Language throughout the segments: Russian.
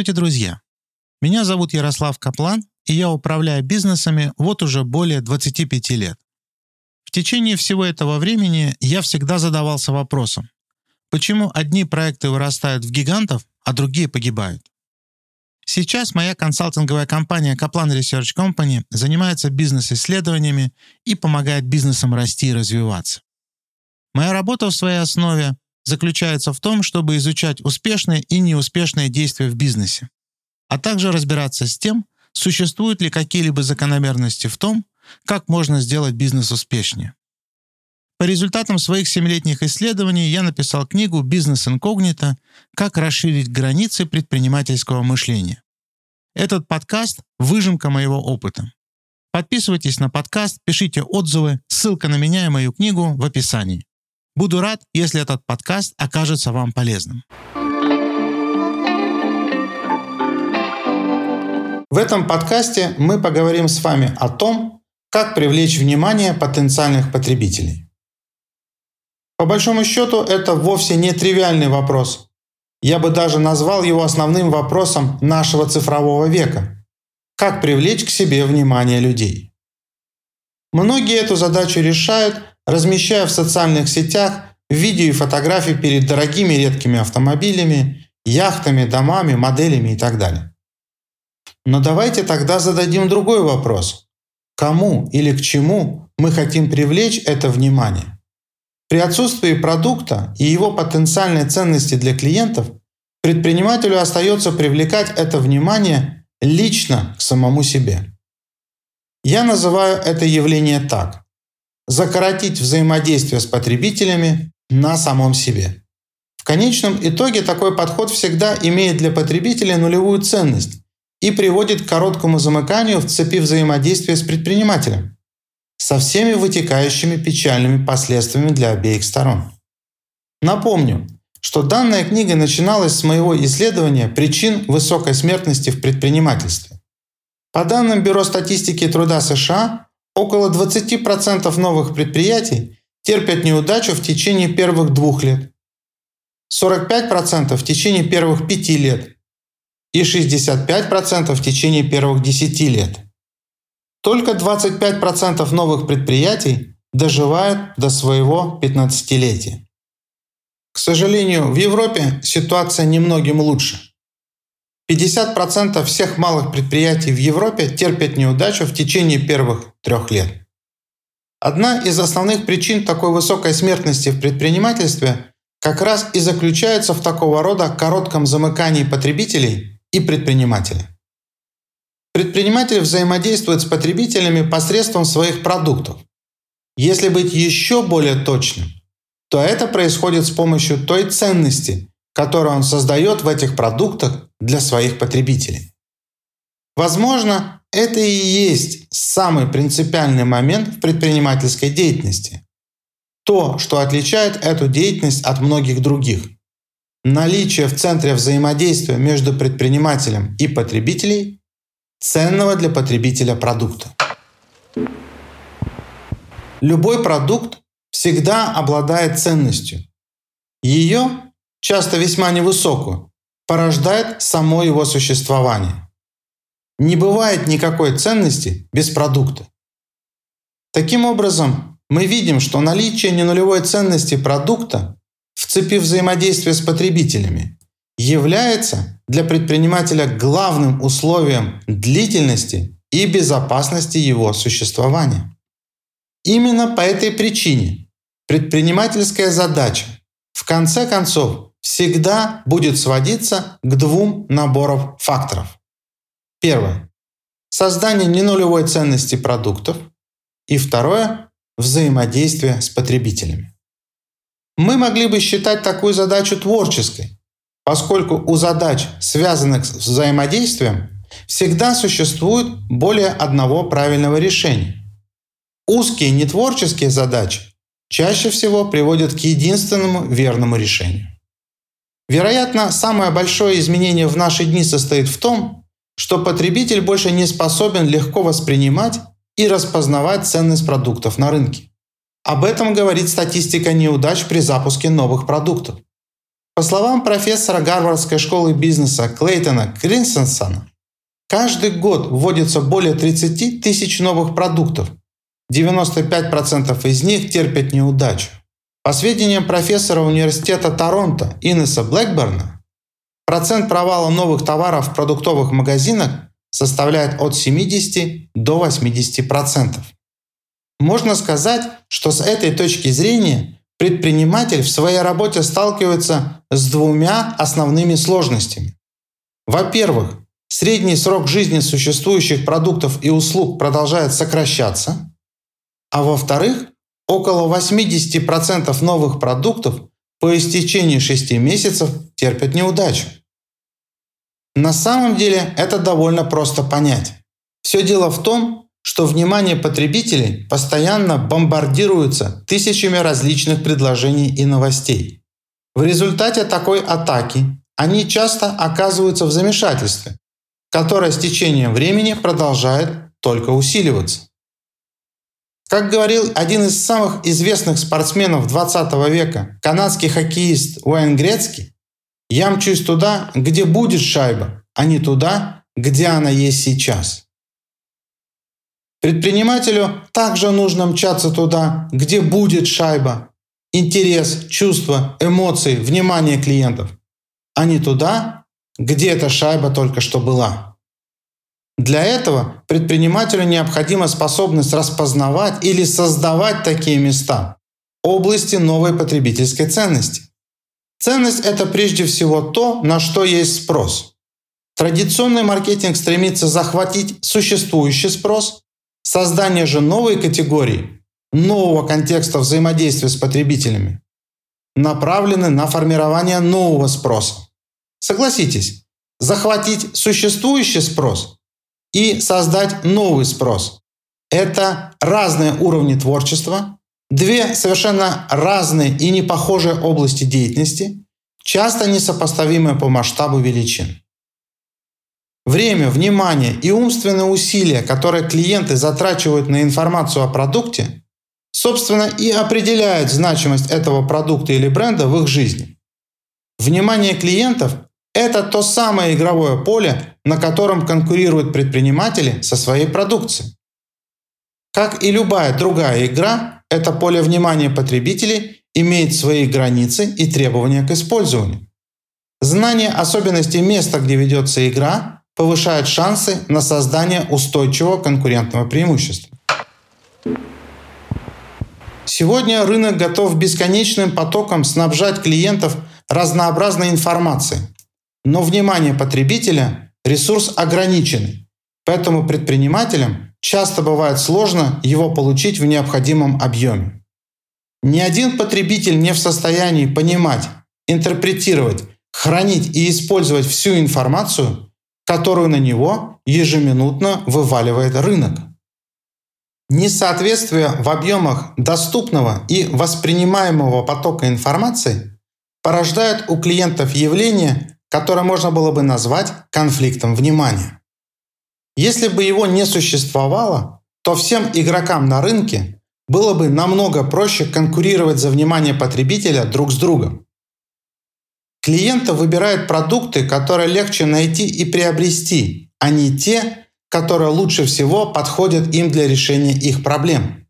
Здравствуйте, друзья! Меня зовут Ярослав Каплан, и я управляю бизнесами вот уже более 25 лет. В течение всего этого времени я всегда задавался вопросом, почему одни проекты вырастают в гигантов, а другие погибают? Сейчас моя консалтинговая компания Kaplan Research Company занимается бизнес-исследованиями и помогает бизнесам расти и развиваться. Моя работа в своей основе заключается в том, чтобы изучать успешные и неуспешные действия в бизнесе, а также разбираться с тем, существуют ли какие-либо закономерности в том, как можно сделать бизнес успешнее. По результатам своих семилетних исследований я написал книгу «Бизнес инкогнито. Как расширить границы предпринимательского мышления». Этот подкаст – выжимка моего опыта. Подписывайтесь на подкаст, пишите отзывы, ссылка на меня и мою книгу в описании. Буду рад, если этот подкаст окажется вам полезным. В этом подкасте мы поговорим с вами о том, как привлечь внимание потенциальных потребителей. По большому счету, это вовсе не тривиальный вопрос. Я бы даже назвал его основным вопросом нашего цифрового века. Как привлечь к себе внимание людей? Многие эту задачу решают размещая в социальных сетях видео и фотографии перед дорогими редкими автомобилями, яхтами, домами, моделями и так далее. Но давайте тогда зададим другой вопрос. Кому или к чему мы хотим привлечь это внимание? При отсутствии продукта и его потенциальной ценности для клиентов предпринимателю остается привлекать это внимание лично к самому себе. Я называю это явление так закоротить взаимодействие с потребителями на самом себе. В конечном итоге такой подход всегда имеет для потребителя нулевую ценность и приводит к короткому замыканию в цепи взаимодействия с предпринимателем со всеми вытекающими печальными последствиями для обеих сторон. Напомню, что данная книга начиналась с моего исследования причин высокой смертности в предпринимательстве. По данным Бюро статистики труда США, Около 20% новых предприятий терпят неудачу в течение первых двух лет, 45% в течение первых пяти лет и 65% в течение первых 10 лет. Только 25% новых предприятий доживают до своего 15-летия. К сожалению, в Европе ситуация немногим лучше – 50% всех малых предприятий в Европе терпят неудачу в течение первых трех лет. Одна из основных причин такой высокой смертности в предпринимательстве как раз и заключается в такого рода коротком замыкании потребителей и предпринимателей. Предприниматель взаимодействует с потребителями посредством своих продуктов. Если быть еще более точным, то это происходит с помощью той ценности, которую он создает в этих продуктах для своих потребителей. Возможно, это и есть самый принципиальный момент в предпринимательской деятельности. То, что отличает эту деятельность от многих других. Наличие в центре взаимодействия между предпринимателем и потребителей ценного для потребителя продукта. Любой продукт всегда обладает ценностью. Ее часто весьма невысокую, порождает само его существование. Не бывает никакой ценности без продукта. Таким образом, мы видим, что наличие ненулевой ценности продукта в цепи взаимодействия с потребителями является для предпринимателя главным условием длительности и безопасности его существования. Именно по этой причине предпринимательская задача в конце концов всегда будет сводиться к двум наборам факторов. Первое. Создание ненулевой ценности продуктов. И второе. Взаимодействие с потребителями. Мы могли бы считать такую задачу творческой, поскольку у задач, связанных с взаимодействием, всегда существует более одного правильного решения. Узкие нетворческие задачи чаще всего приводят к единственному верному решению. Вероятно, самое большое изменение в наши дни состоит в том, что потребитель больше не способен легко воспринимать и распознавать ценность продуктов на рынке. Об этом говорит статистика неудач при запуске новых продуктов. По словам профессора Гарвардской школы бизнеса Клейтона Кринсенсона, каждый год вводится более 30 тысяч новых продуктов. 95% из них терпят неудачу. По сведениям профессора университета Торонто Иннеса Блэкберна, процент провала новых товаров в продуктовых магазинах составляет от 70 до 80%. Можно сказать, что с этой точки зрения предприниматель в своей работе сталкивается с двумя основными сложностями. Во-первых, средний срок жизни существующих продуктов и услуг продолжает сокращаться, а во-вторых, около 80% новых продуктов по истечении 6 месяцев терпят неудачу. На самом деле это довольно просто понять. Все дело в том, что внимание потребителей постоянно бомбардируется тысячами различных предложений и новостей. В результате такой атаки они часто оказываются в замешательстве, которое с течением времени продолжает только усиливаться. Как говорил один из самых известных спортсменов 20 века, канадский хоккеист Уэйн Грецкий, «Я мчусь туда, где будет шайба, а не туда, где она есть сейчас». Предпринимателю также нужно мчаться туда, где будет шайба. Интерес, чувства, эмоции, внимание клиентов. А не туда, где эта шайба только что была. Для этого предпринимателю необходима способность распознавать или создавать такие места – области новой потребительской ценности. Ценность – это прежде всего то, на что есть спрос. Традиционный маркетинг стремится захватить существующий спрос Создание же новой категории, нового контекста взаимодействия с потребителями направлены на формирование нового спроса. Согласитесь, захватить существующий спрос и создать новый спрос – это разные уровни творчества, две совершенно разные и непохожие области деятельности, часто несопоставимые по масштабу величин. Время, внимание и умственные усилия, которые клиенты затрачивают на информацию о продукте, собственно и определяют значимость этого продукта или бренда в их жизни. Внимание клиентов – это то самое игровое поле, на котором конкурируют предприниматели со своей продукцией. Как и любая другая игра, это поле внимания потребителей имеет свои границы и требования к использованию. Знание особенностей места, где ведется игра, повышает шансы на создание устойчивого конкурентного преимущества. Сегодня рынок готов бесконечным потоком снабжать клиентов разнообразной информацией, но внимание потребителя – ресурс ограниченный, поэтому предпринимателям часто бывает сложно его получить в необходимом объеме. Ни один потребитель не в состоянии понимать, интерпретировать, хранить и использовать всю информацию, которую на него ежеминутно вываливает рынок. Несоответствие в объемах доступного и воспринимаемого потока информации порождает у клиентов явление, которое можно было бы назвать конфликтом внимания. Если бы его не существовало, то всем игрокам на рынке было бы намного проще конкурировать за внимание потребителя друг с другом. Клиенты выбирают продукты, которые легче найти и приобрести, а не те, которые лучше всего подходят им для решения их проблем.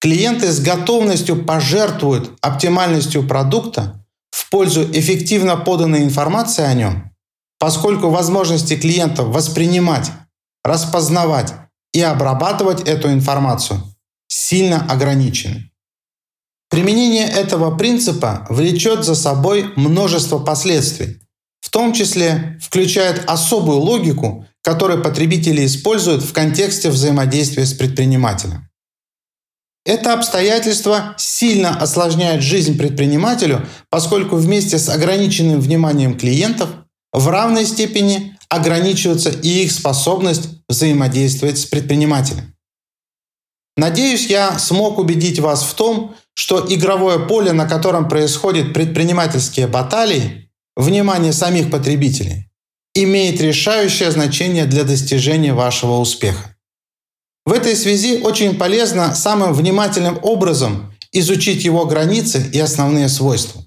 Клиенты с готовностью пожертвуют оптимальностью продукта пользу эффективно поданной информации о нем, поскольку возможности клиентов воспринимать, распознавать и обрабатывать эту информацию сильно ограничены. Применение этого принципа влечет за собой множество последствий, в том числе включает особую логику, которую потребители используют в контексте взаимодействия с предпринимателем. Это обстоятельство сильно осложняет жизнь предпринимателю, поскольку вместе с ограниченным вниманием клиентов в равной степени ограничивается и их способность взаимодействовать с предпринимателем. Надеюсь, я смог убедить вас в том, что игровое поле, на котором происходят предпринимательские баталии, внимание самих потребителей, имеет решающее значение для достижения вашего успеха. В этой связи очень полезно самым внимательным образом изучить его границы и основные свойства.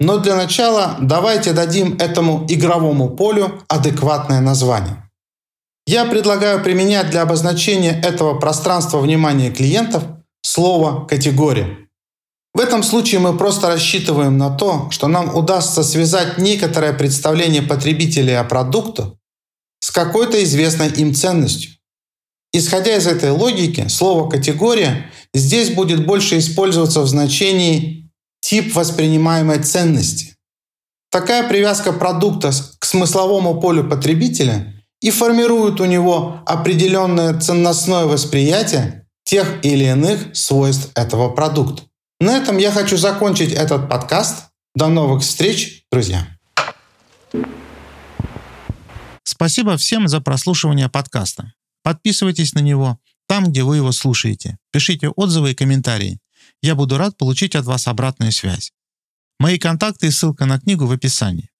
Но для начала давайте дадим этому игровому полю адекватное название. Я предлагаю применять для обозначения этого пространства внимания клиентов слово «категория». В этом случае мы просто рассчитываем на то, что нам удастся связать некоторое представление потребителей о продукту с какой-то известной им ценностью. Исходя из этой логики, слово «категория» здесь будет больше использоваться в значении «тип воспринимаемой ценности». Такая привязка продукта к смысловому полю потребителя и формирует у него определенное ценностное восприятие тех или иных свойств этого продукта. На этом я хочу закончить этот подкаст. До новых встреч, друзья! Спасибо всем за прослушивание подкаста. Подписывайтесь на него там, где вы его слушаете. Пишите отзывы и комментарии. Я буду рад получить от вас обратную связь. Мои контакты и ссылка на книгу в описании.